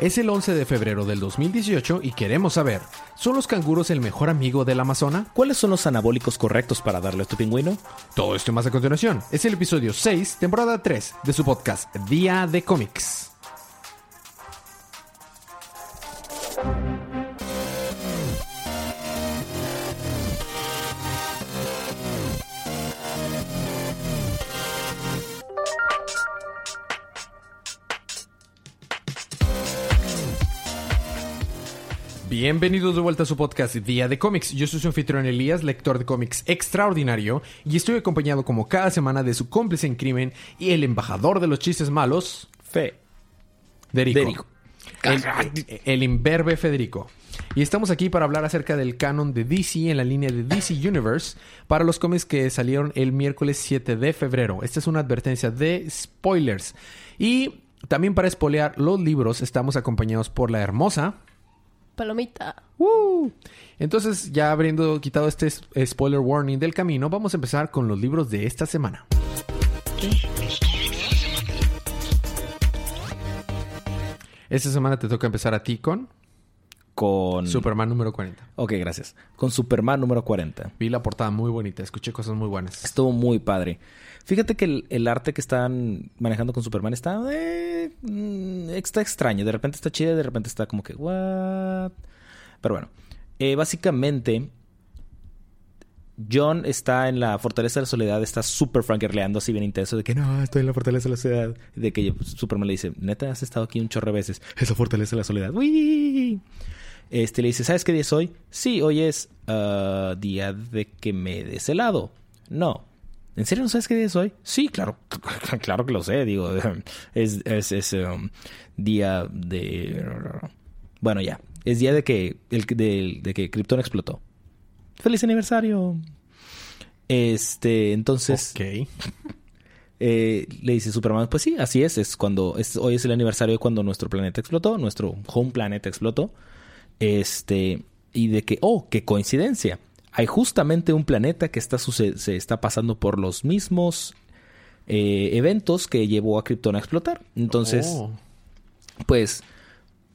Es el 11 de febrero del 2018 y queremos saber, ¿son los canguros el mejor amigo del Amazona? ¿Cuáles son los anabólicos correctos para darle a tu pingüino? Todo esto y más a continuación. Es el episodio 6, temporada 3 de su podcast Día de Cómics. Bienvenidos de vuelta a su podcast Día de Cómics. Yo soy su anfitrión Elías, lector de cómics extraordinario, y estoy acompañado como cada semana de su cómplice en crimen y el embajador de los chistes malos, Fe. Derico. Derico. El, el imberbe Federico. Y estamos aquí para hablar acerca del canon de DC en la línea de DC Universe para los cómics que salieron el miércoles 7 de febrero. Esta es una advertencia de spoilers. Y también para espolear los libros estamos acompañados por la hermosa... Palomita. Entonces, ya habiendo quitado este s- spoiler warning del camino, vamos a empezar con los libros de esta semana. Esta semana te toca empezar a ti con Con... Superman número 40. Ok, gracias. Con Superman número 40. Vi la portada muy bonita, escuché cosas muy buenas. Estuvo muy padre. Fíjate que el, el arte que están manejando con Superman está... eh, mm, está extraño. De repente está chido, de repente está como que... What? Pero bueno. Eh, básicamente... John está en la Fortaleza de la Soledad, está súper frankerleando así bien intenso de que no, estoy en la Fortaleza de la Soledad. De que Superman le dice, neta, has estado aquí un chorro de veces. Es la Fortaleza de la Soledad. ¡Uy! Este le dice, ¿sabes qué día es hoy? Sí, hoy es ah, día de que me des helado. No. ¿En serio no sabes qué día es hoy? Sí, claro, claro que lo sé, digo, es, es, es, um, día de... Bueno, ya, es día de que, el, de, de que Krypton explotó. ¡Feliz aniversario! Este, entonces... Ok. Eh, le dice Superman, pues sí, así es, es cuando es, hoy es el aniversario de cuando nuestro planeta explotó, nuestro home planet explotó. Este, y de que, oh, qué coincidencia. Hay justamente un planeta que está se está pasando por los mismos eh, eventos que llevó a Krypton a explotar. Entonces, Oh. pues,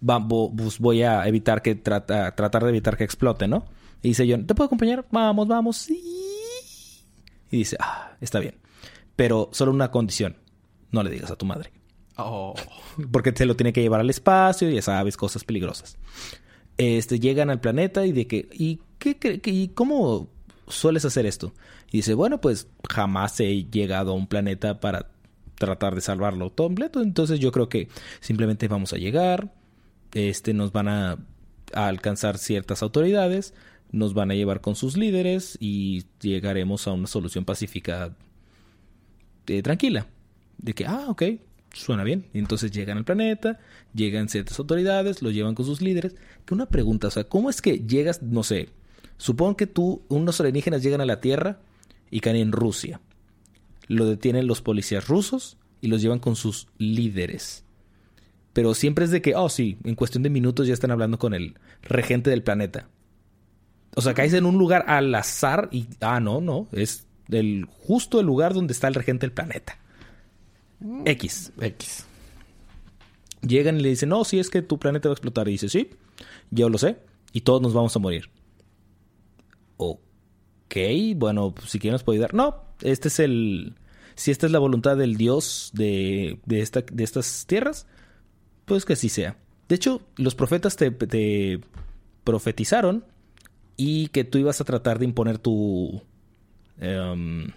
va- pues voy a evitar que trata, tratar de evitar que explote, ¿no? Y dice John, ¿te puedo acompañar? Vamos, vamos. Sí. Y dice, ah, está bien. Pero solo una condición. No le digas a tu madre. Oh. Porque te lo tiene que llevar al espacio, ya sabes, cosas peligrosas. Este, llegan al planeta y de que, ¿y qué, y cómo sueles hacer esto? Y dice, bueno, pues jamás he llegado a un planeta para tratar de salvarlo completo. Entonces yo creo que simplemente vamos a llegar, este, nos van a, a alcanzar ciertas autoridades, nos van a llevar con sus líderes y llegaremos a una solución pacífica eh, tranquila. De que, ah, ok, suena bien. Y entonces llegan al planeta, llegan ciertas autoridades, lo llevan con sus líderes. Que una pregunta, o sea, ¿cómo es que llegas, no sé, supongo que tú, unos alienígenas llegan a la Tierra y caen en Rusia. Lo detienen los policías rusos y los llevan con sus líderes. Pero siempre es de que, oh, sí, en cuestión de minutos ya están hablando con el regente del planeta. O sea, caes en un lugar al azar y, ah, no, no, es el, justo el lugar donde está el regente del planeta. X. X. Llegan y le dicen, no, si es que tu planeta va a explotar. Y dice, sí, yo lo sé. Y todos nos vamos a morir. Ok, bueno, si quieren nos puede ayudar. No, este es el... Si esta es la voluntad del Dios de, de, esta, de estas tierras, pues que así sea. De hecho, los profetas te, te profetizaron y que tú ibas a tratar de imponer tu... em,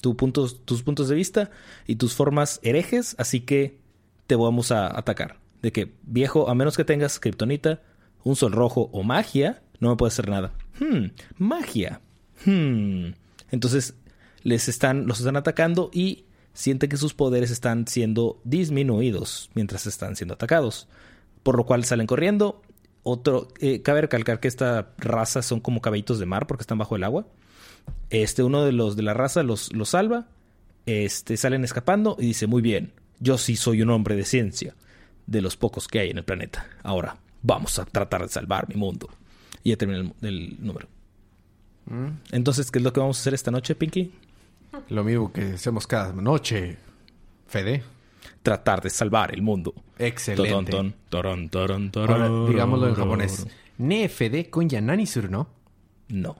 puntos, tus puntos de vista y tus formas herejes, así que te vamos a atacar. De que, viejo, a menos que tengas kriptonita, un sol rojo o magia, no me puede hacer nada. Hmm, magia. Hmm. Entonces, les están, los están atacando y sienten que sus poderes están siendo disminuidos mientras están siendo atacados. Por lo cual salen corriendo. Otro, eh, cabe recalcar que esta raza son como caballitos de mar porque están bajo el agua. Este, uno de los de la raza los, los salva. Este, salen escapando y dice, muy bien, yo sí soy un hombre de ciencia, de los pocos que hay en el planeta. Ahora, vamos a tratar de salvar mi mundo. Y ya termina el, el número. Entonces, ¿qué es lo que vamos a hacer esta noche, Pinky? Lo mismo que hacemos cada noche. Fede. tratar de salvar el mundo. Excelente. Toron, ton, toron, toron, Ahora, digámoslo en japonés. Nefede con yanani suru no. No.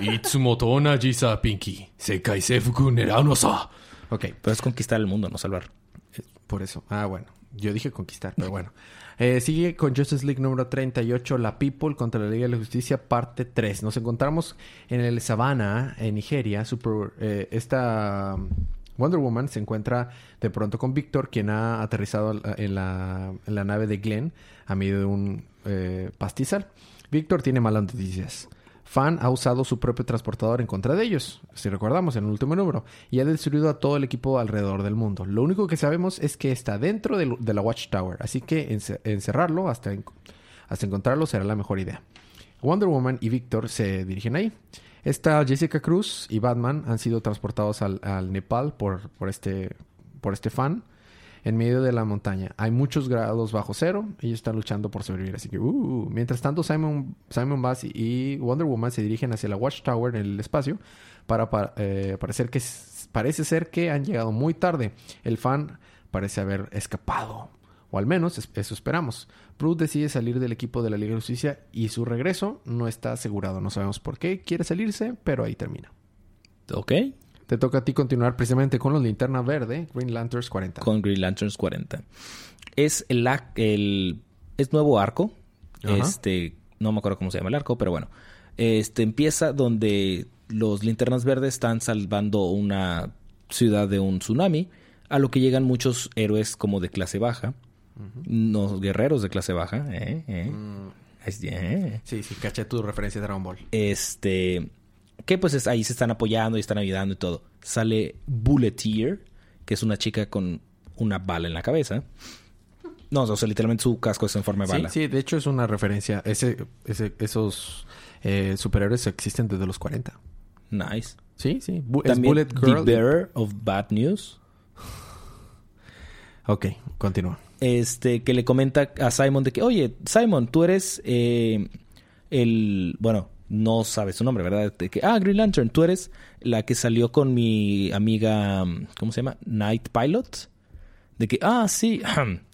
Itsumoto onaji sa pinky. Sekai seifuku nerau no sa. Ok, Pero es conquistar el mundo, no salvar. eh, por eso. Ah, bueno. Yo dije conquistar, pero bueno. Eh, sigue con Justice League número 38, La People contra la Liga de la Justicia, parte 3. Nos encontramos en el Savannah, en Nigeria. Super, eh, esta um, Wonder Woman se encuentra de pronto con Victor, quien ha aterrizado en la, en la nave de Glenn a medio de un eh, pastizal. Victor tiene malas noticias. Fan ha usado su propio transportador en contra de ellos, si recordamos en el último número, y ha destruido a todo el equipo alrededor del mundo. Lo único que sabemos es que está dentro de, la Watchtower, así que ence- encerrarlo hasta, hasta encontrarlo será la mejor idea. Wonder Woman y Victor se dirigen ahí. Esta Jessica Cruz y Batman han sido transportados al, al Nepal por, por, este, por este fan en medio de la montaña. Hay muchos grados bajo cero. Ellos están luchando por sobrevivir. Así que, uh, mientras tanto, Simon, Simon Bass y Wonder Woman se dirigen hacia la Watchtower en el espacio para, eh, parecer que parece ser que han llegado muy tarde. El fan parece haber escapado. O al menos es- eso esperamos. Bruce decide salir del equipo de la Liga de Justicia y su regreso no está asegurado. No sabemos por qué quiere salirse, pero ahí termina. ¿Ok? Te toca a ti continuar precisamente con los linterna verde, Green Lanterns 40. Con Green Lanterns 40. Es el, el es nuevo arco. Ajá. Este, no me acuerdo cómo se llama el arco, pero bueno. Este empieza donde los linternas verdes están salvando una ciudad de un tsunami, a lo que llegan muchos héroes como de clase baja, no guerreros de clase baja, ¿eh? ¿eh? Mm, eh. sí, sí, caché tu referencia de Dragon Ball. Este, que pues es- ahí se están apoyando y están ayudando y todo. Sale Bulleteer, que es una chica con una bala en la cabeza. No, o sea, literalmente su casco es en forma de Sí, bala. sí, de hecho es una referencia. Ese, ese- esos eh, superhéroes existen desde los 40. Nice. Sí, sí. Bu- También Bullet The Girl. Bearer of Bad News. Ok, continúa. Este, que le comenta a Simon de que, oye, Simon, tú eres eh, el, bueno, no sabes su nombre, ¿verdad? De que, ah, Green Lantern, tú eres la que salió con mi amiga, ¿cómo se llama? Night Pilot. De que, ah, sí,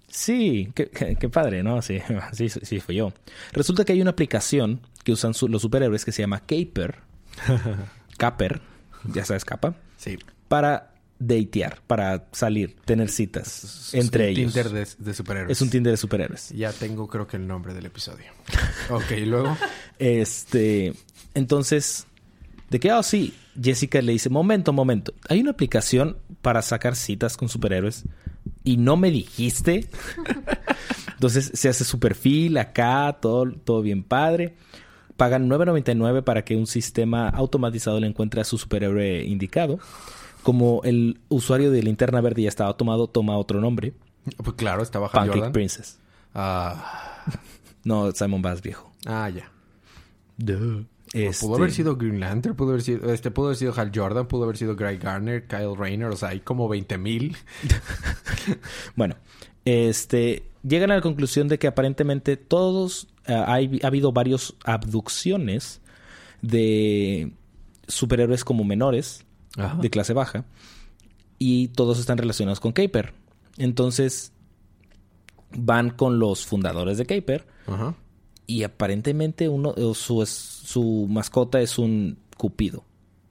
sí, qué, qué- qué padre, ¿no? Sí, sí, sí, fui yo. Resulta que hay una aplicación que usan su- los superhéroes que se llama Caper. Caper, ya sabes, capa. Sí. Para datear, para salir, tener citas entre Es un ellos. Tinder de, de superhéroes. Es un Tinder de superhéroes. Ya tengo creo que el nombre del episodio. ok, y luego. Este, entonces, de que, oh, sí, Jessica le dice, momento, momento, hay una aplicación para sacar citas con superhéroes y no me dijiste. entonces se hace su perfil acá, todo, todo bien padre. Pagan 9.99 para que un sistema automatizado le encuentre a su superhéroe indicado. Como el usuario de Linterna Verde ya estaba tomado, toma otro nombre. Pues claro, está bajo Pancake Jordan. Princess. Ah, No, Simon Bass viejo. ah, ya. Este- Pudo haber sido Green Lantern, pudo haber sido, este, pudo haber sido Hal Jordan, pudo haber sido Greg Garner, Kyle Rayner, o sea, hay como 20 mil. Bueno, este llegan a la conclusión de que aparentemente todos ah, hay- ha habido varios abducciones de superhéroes como menores Ajá. de clase baja y todos están relacionados con Caper. Entonces van con los fundadores de Caper Ajá. Y aparentemente uno su, su mascota es un cupido.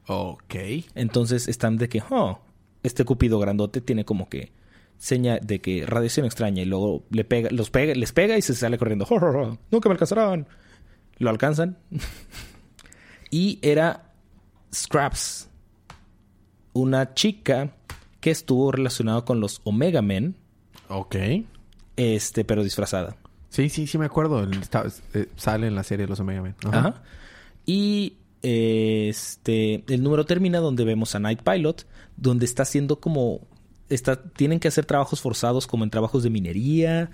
Ok. Entonces están de que, oh, este cupido grandote tiene como que seña de que radiación extraña y luego le pega, los pega, les pega y se sale corriendo. "Oh, oh, oh, Nunca me alcanzarán. Lo alcanzan. y era Scraps, una chica que estuvo relacionada con los Omega Men, Ok. este, pero disfrazada. Sí, sí, sí me acuerdo. Está- eh, sale en la serie Los Omega Men. Ajá. Ajá. Y eh, este el número termina donde vemos a Night Pilot, donde está haciendo como está tienen que hacer trabajos forzados como en trabajos de minería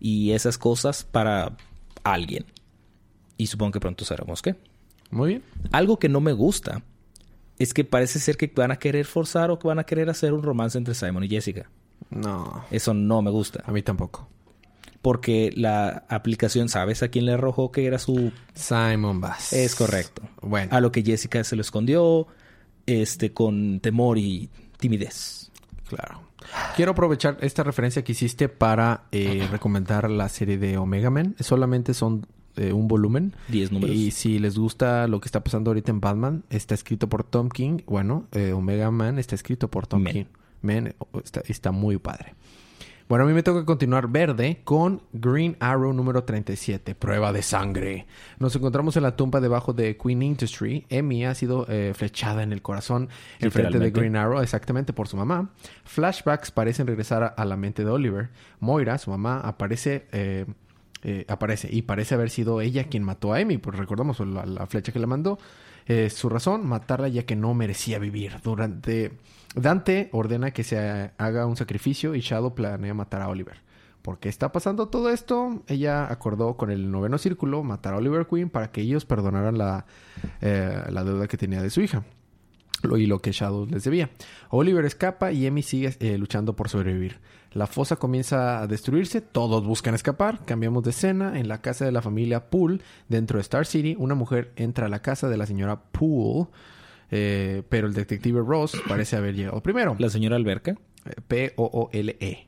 y esas cosas para alguien. Y supongo que pronto sabremos qué. Muy bien. Algo que no me gusta es que parece ser que van a querer forzar o que van a querer hacer un romance entre Simon y Jessica. No, Eso no me gusta. a mí tampoco. Porque la aplicación, ¿sabes a quién le arrojó que era su Simon Bass. Es correcto. Bueno. A lo que Jessica se lo escondió, este, con temor y timidez. Claro. Quiero aprovechar esta referencia que hiciste para eh, recomendar la serie de Omega Man. Solamente son eh, un volumen. 10 números. Y si les gusta lo que está pasando ahorita en Batman, está escrito por Tom King. Bueno, eh, Omega Man está escrito por Tom. King. Está, está muy padre. Bueno, a mí me toca continuar verde con Green Arrow número 37, prueba de sangre. Nos encontramos en la tumba debajo de Queen Industry. Emmy ha sido eh, flechada en el corazón en frente de. Green Arrow, exactamente por su mamá. Flashbacks parecen regresar a, a la mente de Oliver. Moira, su mamá, aparece... eh, eh, aparece y parece haber sido ella quien mató a Emmy, pues recordamos la, la flecha que le mandó. Eh, su razón, matarla ya que no merecía vivir. Durante Dante ordena que se haga un sacrificio y Shadow planea matar a Oliver. ¿Por qué está pasando todo esto? Ella acordó con el noveno círculo matar a Oliver Queen para que ellos perdonaran la, eh, la deuda que tenía de su hija lo- y lo que Shadow les debía. Oliver escapa y Emmy sigue eh, luchando por sobrevivir. La fosa comienza a destruirse, todos buscan escapar, cambiamos de escena, en la casa de la familia Poole, dentro de Star City, una mujer entra a la casa de la señora Poole, eh, pero el detective Ross parece haber llegado primero. La señora Alberca. Eh, P-O-O-L-E.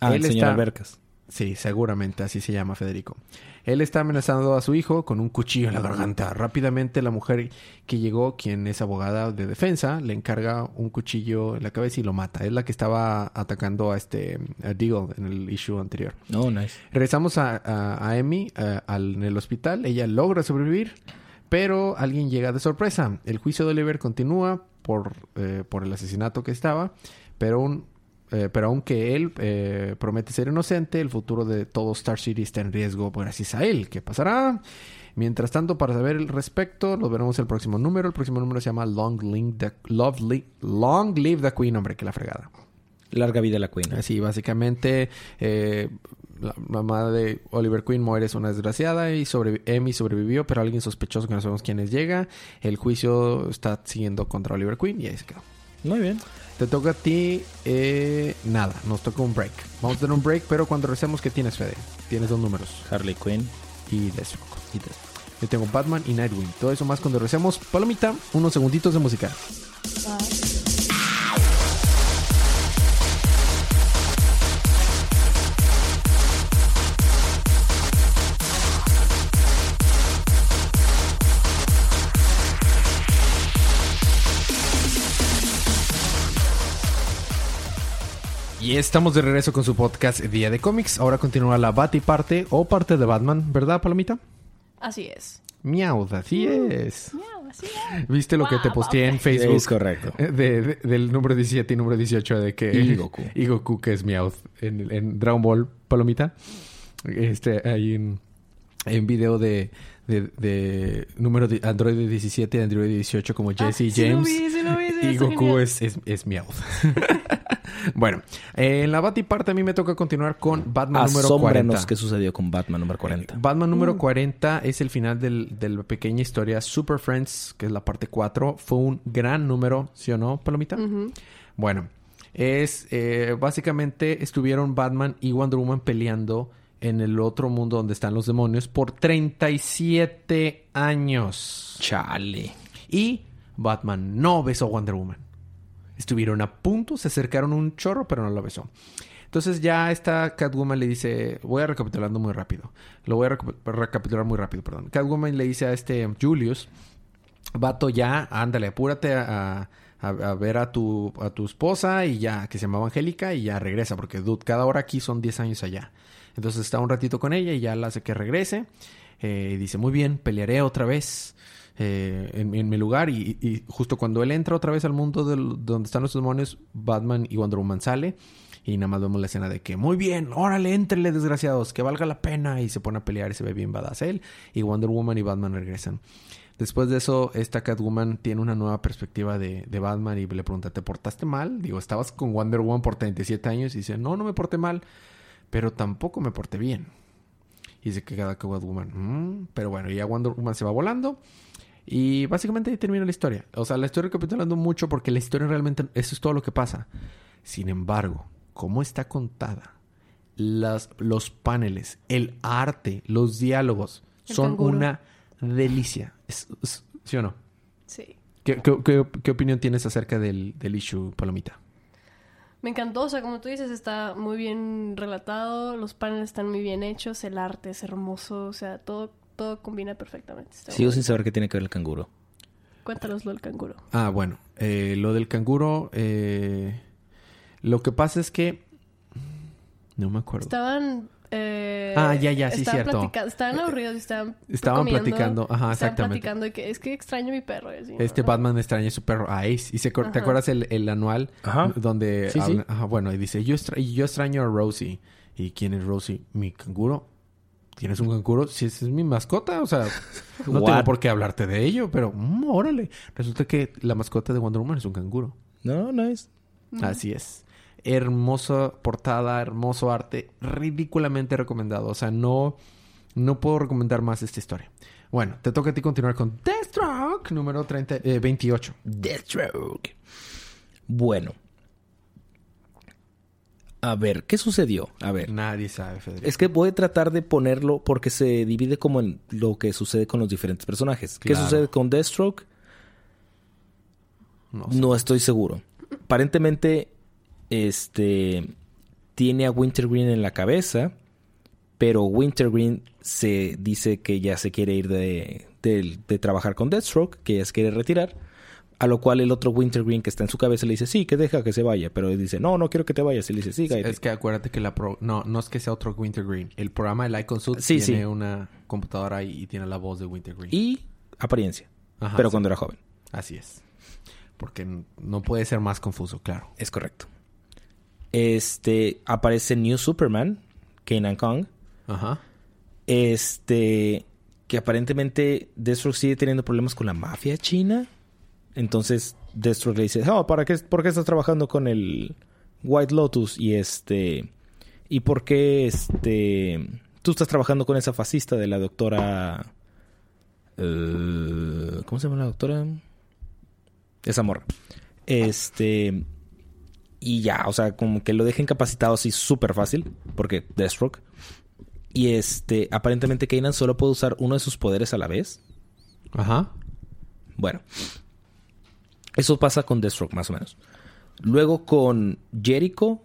Ah, Él el señor está- Albercas. Sí, seguramente así se llama Federico. Él está amenazando a su hijo con un cuchillo en la garganta. Rápidamente la mujer que llegó, quien es abogada de defensa, le encarga un cuchillo en la cabeza y lo mata. Es la que estaba atacando a este a Deagle en el issue anterior. Oh, nice. Regresamos a, a, eh, al- en el hospital. Ella logra sobrevivir, pero alguien llega de sorpresa. El juicio de Oliver continúa por, eh, por el asesinato que estaba, pero, un, eh, pero aunque él eh, promete ser inocente, el futuro de todo Star City está en riesgo gracias a él. ¿Qué pasará? Mientras tanto, para saber el respecto, lo veremos el próximo número. El próximo número se llama Long Live the, Lovely- Long Live the Queen, hombre, que la fregada. Larga vida la Queen. Así, básicamente, eh, la mamá de Oliver Queen muere, es una desgraciada y sobre Emmy sobrevivió, pero alguien sospechoso que no sabemos quién es llega. El juicio está siguiendo contra Oliver Queen y ahí se quedó. Muy bien. Te toca a ti, eh, nada, nos toca un break. Vamos a tener un break, pero cuando regresemos, ¿qué tienes, Fede? Tienes dos números Harley Quinn. y Deathstroke. y te- Yo tengo Batman y Nightwing. Todo eso más cuando regresemos. Palomita, unos segunditos de música. Y estamos de regreso con su podcast Día de Cómics. Ahora continúa la Bat y parte o parte de Batman, ¿verdad, Palomita? Así es. Miau, así es. Miau, así es. ¿Viste lo que te posteé en ok. Facebook? Es correcto. Eh, de- de- del número 17 y número 18 de que... Y Goku. Y Goku, que es Meowth. En, en Dragon Ball, Palomita. Este, hay un, hay un video de... De, de número de Android 17 y Android 18 como Jesse Ah, y sí lo James. vi, sí lo vi, sí, y Goku genial. es, es, es Meowth. bueno, eh, en la Bat y parte a mí me toca continuar con Batman número 40. Asómbrenos qué sucedió con Batman número 40. Batman número Mm. 40 es el final del- de la pequeña historia Super Friends, que es la parte 4. Fue un gran número, ¿sí o no, Palomita? Bueno, es eh, básicamente estuvieron Batman y Wonder Woman peleando en el otro mundo donde están los demonios por 37 años. Chale. Y Batman no besó a Wonder Woman. Estuvieron a punto, se acercaron un chorro, pero no lo besó. Entonces ya esta Catwoman le dice, voy a recapitulando muy rápido. Lo voy a reca- recapitular muy rápido, perdón. Catwoman le dice a este Julius, vato ya, ándale, apúrate a, ver a tu, a tu esposa y ya, que se llamaba Angélica y ya regresa, porque dude, cada hora aquí son 10 años allá. Entonces está un ratito con ella y ya la hace que regrese. Eh, dice, muy bien, pelearé otra vez eh, en, mi lugar. Y, justo cuando él entra otra vez al mundo donde están los demonios, Batman y Wonder Woman sale. Y nada más vemos la escena de que, muy bien, órale, éntrenle, desgraciados, que valga la pena. Y se pone a pelear y se ve bien badass él. Y Wonder Woman y Batman regresan. Después de eso, esta Catwoman tiene una nueva perspectiva de, Batman y le pregunta, ¿te portaste mal? Digo, estabas con Wonder Woman por 37 años y dice, no, no me porté mal, pero tampoco me porté bien. Y se queda Catwoman, "Mm", pero bueno, ya Wonder Woman se va volando y básicamente ahí termina la historia. O sea, la estoy recapitulando mucho porque la historia realmente, eso es todo lo que pasa. Sin embargo, cómo está contada, las, los paneles, el arte, los diálogos, El son canguro. una delicia. Es- es- ¿Sí o no? Sí. ¿Qué, qué- qué- qué opinión tienes acerca del, del issue, Palomita? Me encantó, o sea, como tú dices, está muy bien relatado, los paneles están muy bien hechos, el arte es hermoso, o sea, todo, todo combina perfectamente. Está Sigo sin saber qué tiene que ver el canguro. Cuéntanos lo del canguro. Ah, bueno. eh, lo del canguro... eh, lo que pasa es que... No me acuerdo. Estaban... eh, Ah, ya, ya, sí, estaban cierto. platica- Estaban aburridos y estaban Estaban comiendo, platicando, ajá, estaban exactamente. platicando de que es que extraño a mi perro. y así, ¿no? Este Batman extraña a su perro a Ace. Y se, ¿Te acuerdas el, el anual? Ajá. Donde Sí, sí. habla- Ajá, bueno, y dice, yo, extra- yo extraño a Rosie. ¿Y quién es Rosie? ¿Mi canguro? ¿Tienes un canguro? Si esa es mi mascota, o sea, no tengo por qué hablarte de ello, pero mm, órale. Resulta que la mascota de Wonder Woman es un canguro. No, no es. Así es. Hermosa portada, hermoso arte, ridículamente recomendado. O sea, no, no puedo recomendar más esta historia. Bueno, te toca a ti continuar con Deathstroke, número 30, eh, 28. Deathstroke. Bueno. A ver, ¿qué sucedió? A ver. Nadie sabe, Federico. Es que voy a tratar de ponerlo porque se divide como en lo que sucede con los diferentes personajes. ¿Qué sucede con Deathstroke? No sé. No estoy seguro. Aparentemente, este tiene a Wintergreen en la cabeza, pero Wintergreen se dice que ya se quiere ir de, de- de trabajar con Deathstroke, que ya se quiere retirar. A lo cual el otro Wintergreen que está en su cabeza le dice, sí, que deja que se vaya. Pero él dice, no, no quiero que te vayas. Y le dice, sí, cállate". Es que acuérdate que la pro... No, no es que sea otro Wintergreen. El programa de Icon Suit Sí, tiene sí. una computadora y, y tiene la voz de Wintergreen. Y apariencia. Ajá, pero sí. cuando era joven. Así es. Porque no puede ser más confuso, claro. Es correcto. Este, aparece New Superman, Kanan Kong. Ajá. Este, que aparentemente Deathstroke sigue teniendo problemas con la mafia china. Entonces Deathstroke le dice, oh, ¿para qué, ¿por qué estás trabajando con el White Lotus? Y este, ¿y por qué este, tú estás trabajando con esa fascista de la doctora... eh, ¿Cómo se llama la doctora? Esa morra. Este... Y ya, o sea, como que lo deja incapacitado así súper fácil. Porque Deathstroke. Y este, aparentemente Kanan solo puede usar uno de sus poderes a la vez. Ajá. Bueno. Eso pasa con Deathstroke, más o menos. Luego con Jericho.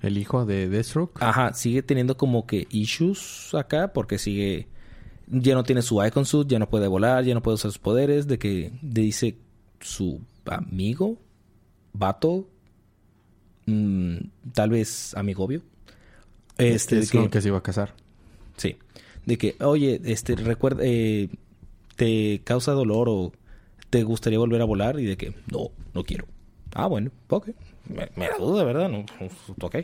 El hijo de Deathstroke. Ajá, sigue teniendo como que issues acá. Porque sigue... Ya no tiene su Icon Suit, ya no puede volar, ya no puede usar sus poderes. De que le dice su amigo, vato, mm, tal vez amigobio. Este, de es que- con el que se iba a casar. Sí. De que, oye, este, recuerda, eh, te causa dolor o te gustaría volver a volar y de que, no, no quiero. Ah, bueno, ok. Me, me da duda, ¿verdad? No, ok.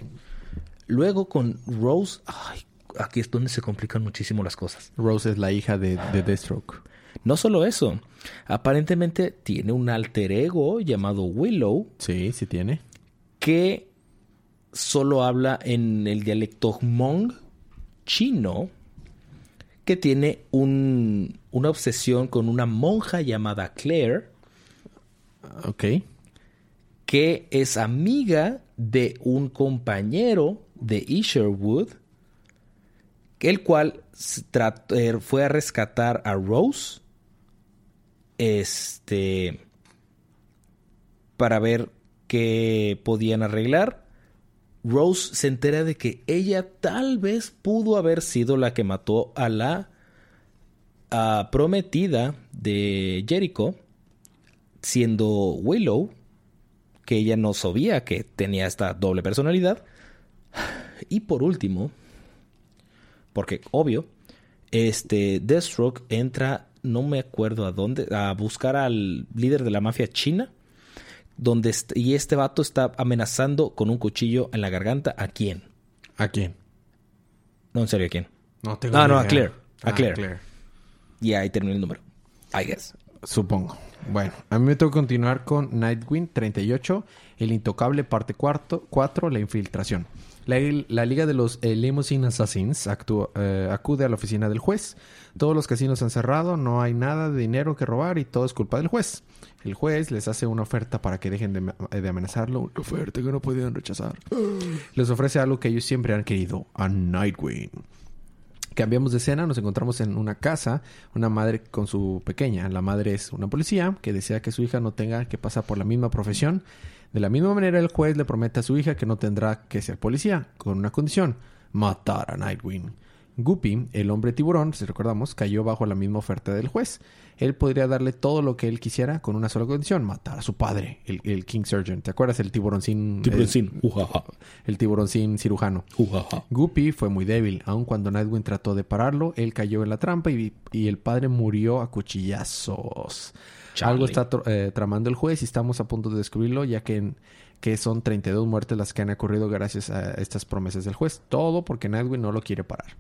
Luego con Rose, ay, aquí es donde se complican muchísimo las cosas. Rose es la hija de, de Deathstroke. No solo eso, aparentemente tiene un alter ego llamado Willow Sí, sí tiene. que solo habla en el dialecto Hmong chino, que tiene un- una obsesión con una monja llamada Claire, Ok. que es amiga de un compañero de Isherwood, el cual eh, fue a rescatar a Rose, este, para ver qué podían arreglar. Rose se entera de que ella tal vez pudo haber sido la que mató a la prometida de Jericho, siendo Willow, que ella no sabía que tenía esta doble personalidad. Y por último, porque obvio, este Deathstroke entra, no me acuerdo a dónde, a buscar al líder de la mafia china, donde est- y este vato está amenazando con un cuchillo en la garganta a quién? ¿A quién? No, en serio, ¿a quién? No tengo Ah, ni no, a. Claire. A Ah, Claire. Y ahí termina el número. I guess. Supongo. Bueno, a mí me tengo que continuar con Nightwing 38, El Intocable, parte 4, La Infiltración. La, la Liga de los eh, Limousine Assassins actúa- eh, acude a la oficina del juez. Todos los casinos han cerrado, no hay nada de dinero que robar y todo es culpa del juez. El juez les hace una oferta para que dejen de, ma- de amenazarlo, una oferta que no podían rechazar. Les ofrece algo que ellos siempre han querido, a Nightwing. Cambiamos de escena, nos encontramos en una casa, una madre con su pequeña. La madre es una policía que desea que su hija no tenga que pasar por la misma profesión. De la misma manera, el juez le promete a su hija que no tendrá que ser policía, con una condición, matar a Nightwing. Guppy, el hombre tiburón, si recordamos, cayó bajo la misma oferta del juez. Él podría darle todo lo que él quisiera con una sola condición, matar a su padre, el, el King Surgeon. ¿Te acuerdas? El tiburón sin... Tiburón el- el tiburón sin cirujano. Ujaja. Guppy fue muy débil. Aun cuando Nightwing trató de pararlo, él cayó en la trampa y, y el padre murió a cuchillazos. Charlie. Algo está eh, tramando el juez y estamos a punto de descubrirlo, ya que, que son 32 muertes las que han ocurrido gracias a estas promesas del juez. Todo porque Nightwing no lo quiere parar.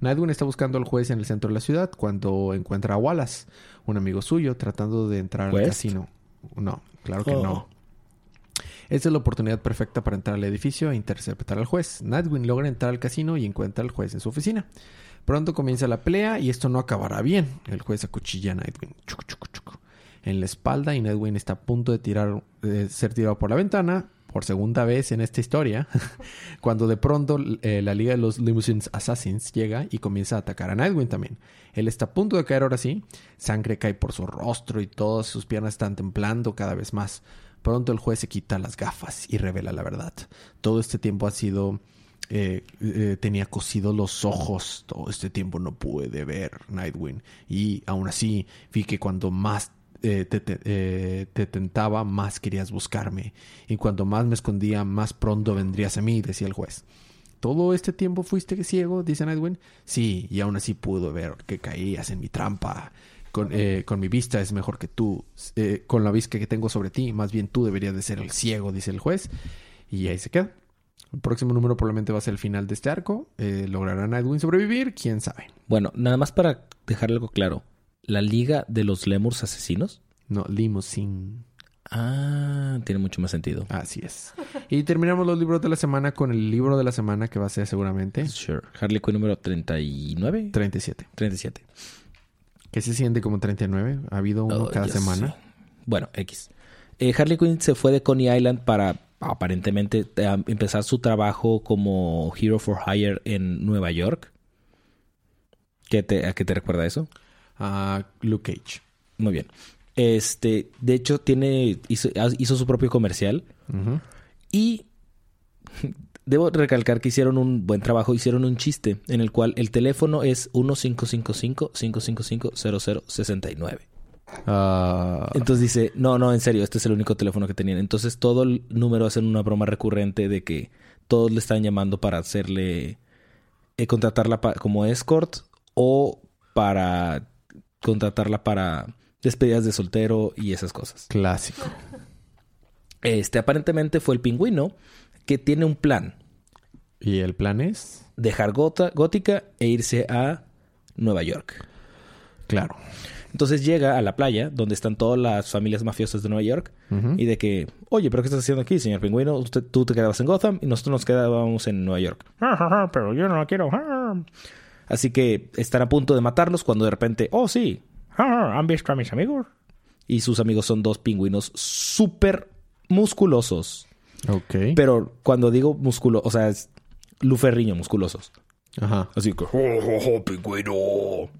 Nightwing está buscando al juez en el centro de la ciudad cuando encuentra a Wallace, un amigo suyo, tratando de entrar al casino. No, claro que Oh. no. Esta es la oportunidad perfecta para entrar al edificio e interceptar al juez. Nightwing logra entrar al casino y encuentra al juez en su oficina. Pronto comienza la pelea y esto no acabará bien. El juez acuchilla a Nightwing chucu, chucu, chucu, en la espalda y Nightwing está a punto de tirar, de ser tirado por la ventana por segunda vez en esta historia, cuando de pronto eh, la Liga de los Limousines Assassins llega y comienza a atacar a Nightwing también. Él está a punto de caer ahora sí, sangre cae por su rostro y todas sus piernas están temblando cada vez más. Pronto el juez se quita las gafas y revela la verdad. Todo este tiempo ha sido... eh, eh, tenía cosidos los ojos. Todo este tiempo no pude ver Nightwing. Y aún así vi que cuando más eh, eh, te tentaba, más querías buscarme. Y cuando más me escondía, más pronto vendrías a mí, decía el juez. ¿Todo este tiempo fuiste ciego? dice Nightwing. Sí, y aún así pudo ver que caías en mi trampa. Con, eh, con mi vista es mejor que tú. Con la vista que tengo sobre ti, más bien tú deberías de ser el ciego, dice el juez. Y ahí se queda. El próximo número probablemente va a ser el final de este arco. ¿Logrará Nightwing sobrevivir? ¿Quién sabe? Bueno, nada más para dejar algo claro. La Liga de los Lemurs Asesinos. No, Limousine. Ah, tiene mucho más sentido. Así es. Y terminamos los libros de la semana con el libro de la semana que va a ser seguramente Sure. Harley Quinn número 39. 37. 37. ¿Qué se siente como 39? Ha habido uno Oh, cada semana. Bueno, X. Eh, Harley Quinn se fue de Coney Island para aparentemente eh, empezar su trabajo como Hero for Hire en Nueva York. ¿Qué te, ¿A qué te recuerda eso? A Luke Cage. Muy bien. Este, de hecho, tiene, hizo, hizo su propio comercial y debo recalcar que hicieron un buen trabajo. Hicieron un chiste en el cual el teléfono es 1555-555-0069. Ah, Entonces dice, no, no, en serio, este es el único teléfono que tenían. Entonces todo el número hacen una broma recurrente de que todos le están llamando para hacerle, eh, contratarla pa- como escort o para contratarla para despedidas de soltero y esas cosas. clásico. Este aparentemente fue el pingüino que tiene un plan, ¿Y el plan es? dejar Gota- Gótica e irse a Nueva York. Claro. Entonces llega a la playa donde están todas las familias mafiosas de Nueva York y de que, oye, pero ¿qué estás haciendo aquí, señor pingüino? Usted, tú te quedabas en Gotham y nosotros nos quedábamos en Nueva York. pero yo no quiero. Así que están a punto de matarlos cuando de repente, oh sí, ¿han visto a mis amigos? Y sus amigos son dos pingüinos súper musculosos. Ok. Pero cuando digo musculo, o sea, es luferriño musculosos. Ajá. Así que, oh, oh, oh, pingüino.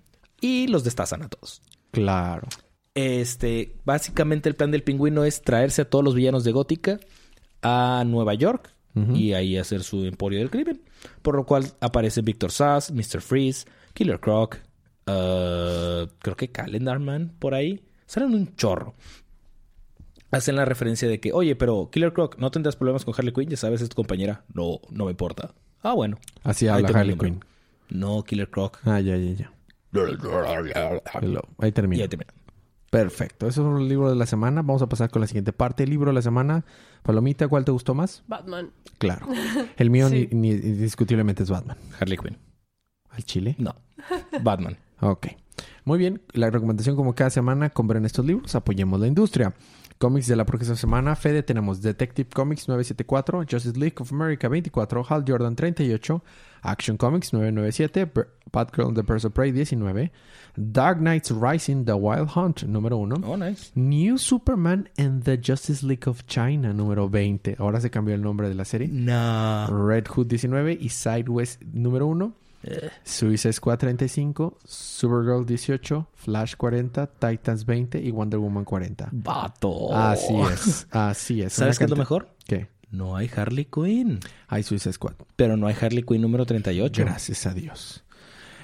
Y los destazan a todos. Claro. Este, básicamente el plan del pingüino es traerse a todos los villanos de Gótica a Nueva York Y ahí hacer su emporio del crimen. Por lo cual aparecen Victor Sass, Mr. Freeze, Killer Croc, uh, creo que Calendarman por ahí. Salen un chorro. Hacen la referencia de que, oye, pero Killer Croc, ¿no tendrás problemas con Harley Quinn? Ya sabes, es tu compañera. No, no me importa. Ah, bueno. Así habla Harley. Quinn. No, Killer Croc. Ah, ya, ya, ya. Ahí Y termina. ahí termina. Perfecto. Eso es el libro de la semana. Vamos a pasar con la siguiente parte. El libro de la semana. Palomita, ¿cuál te gustó más? Batman. Claro. El mío Sí. ni, ni- indiscutiblemente es Batman. Harley Quinn. ¿Al chile? No. Batman. Ok. Muy bien. La recomendación como cada semana, compren estos libros, apoyemos la industria. Cómics de la próxima semana, Fede, tenemos Detective Comics 974, Justice League of America 24, Hal Jordan 38, Action Comics 997, Br- Batgirl The Birds of Prey 19, Dark Knights Rising The Wild Hunt número 1, Oh, nice. New Superman and the Justice League of China número 20. Ahora se cambió el nombre de la serie. No. Red Hood 19 y Sideways número 1. Suicide Squad 35, Supergirl 18, Flash 40, Titans 20 y Wonder Woman 40. Vato. Así es, así es. ¿Sabes qué es lo mejor? ¿Qué? No hay Harley Quinn. Hay Suicide Squad. Pero no hay Harley Quinn número 38. Gracias a Dios.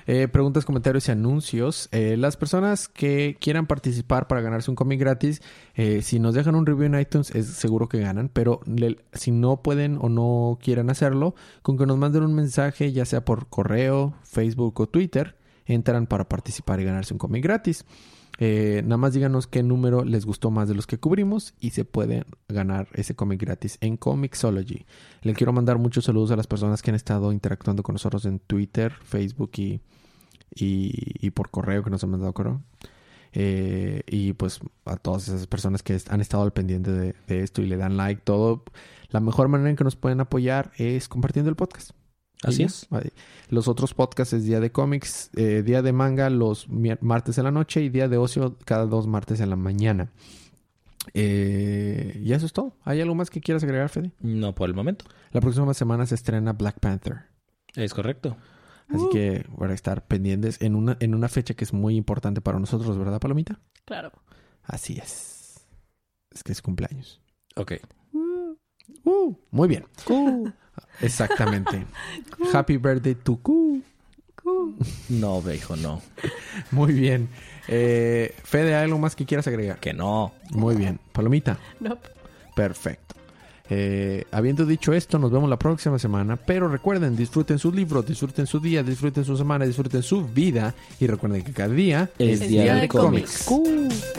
Eh, preguntas, comentarios y anuncios. Eh, las personas que quieran participar para ganarse un cómic gratis, eh, si nos dejan un review en iTunes, es seguro que ganan. Pero le- si no pueden o no quieren hacerlo, con que nos manden un mensaje, ya sea por correo, Facebook o Twitter, entran para participar y ganarse un cómic gratis. Eh, nada más díganos qué número les gustó más de los que cubrimos y se puede ganar ese cómic gratis en Comixology. Le quiero mandar muchos saludos a las personas que han estado interactuando con nosotros en Twitter, Facebook y, y, por correo que nos han mandado correo. Eh, y pues a todas esas personas que han estado al pendiente de, de esto y le dan like, todo. La mejor manera en que nos pueden apoyar es compartiendo el podcast. Así Y es. Ahí. Los otros podcasts es día de cómics, eh, día de manga los martes en la noche y día de ocio cada dos martes en la mañana. Eh, y eso es todo. ¿Hay algo más que quieras agregar, Fede? No por el momento. La próxima semana se estrena Black Panther. Es correcto. Así que van a estar pendientes en una, en una fecha que es muy importante para nosotros, ¿verdad, Palomita? Claro. Así es. Es que es cumpleaños. Ok. Uh, muy bien. Exactamente. Happy birthday to Q. No, viejo, no. Muy bien. Eh, Fede, ¿hay algo más que quieras agregar? Que no. Muy bien. Palomita. No. Perfecto. Eh, habiendo dicho esto, nos vemos la próxima semana. Pero recuerden, disfruten su libro, disfruten su día, disfruten su semana, disfruten su vida. Y recuerden que cada día Es día de cómics. cómics.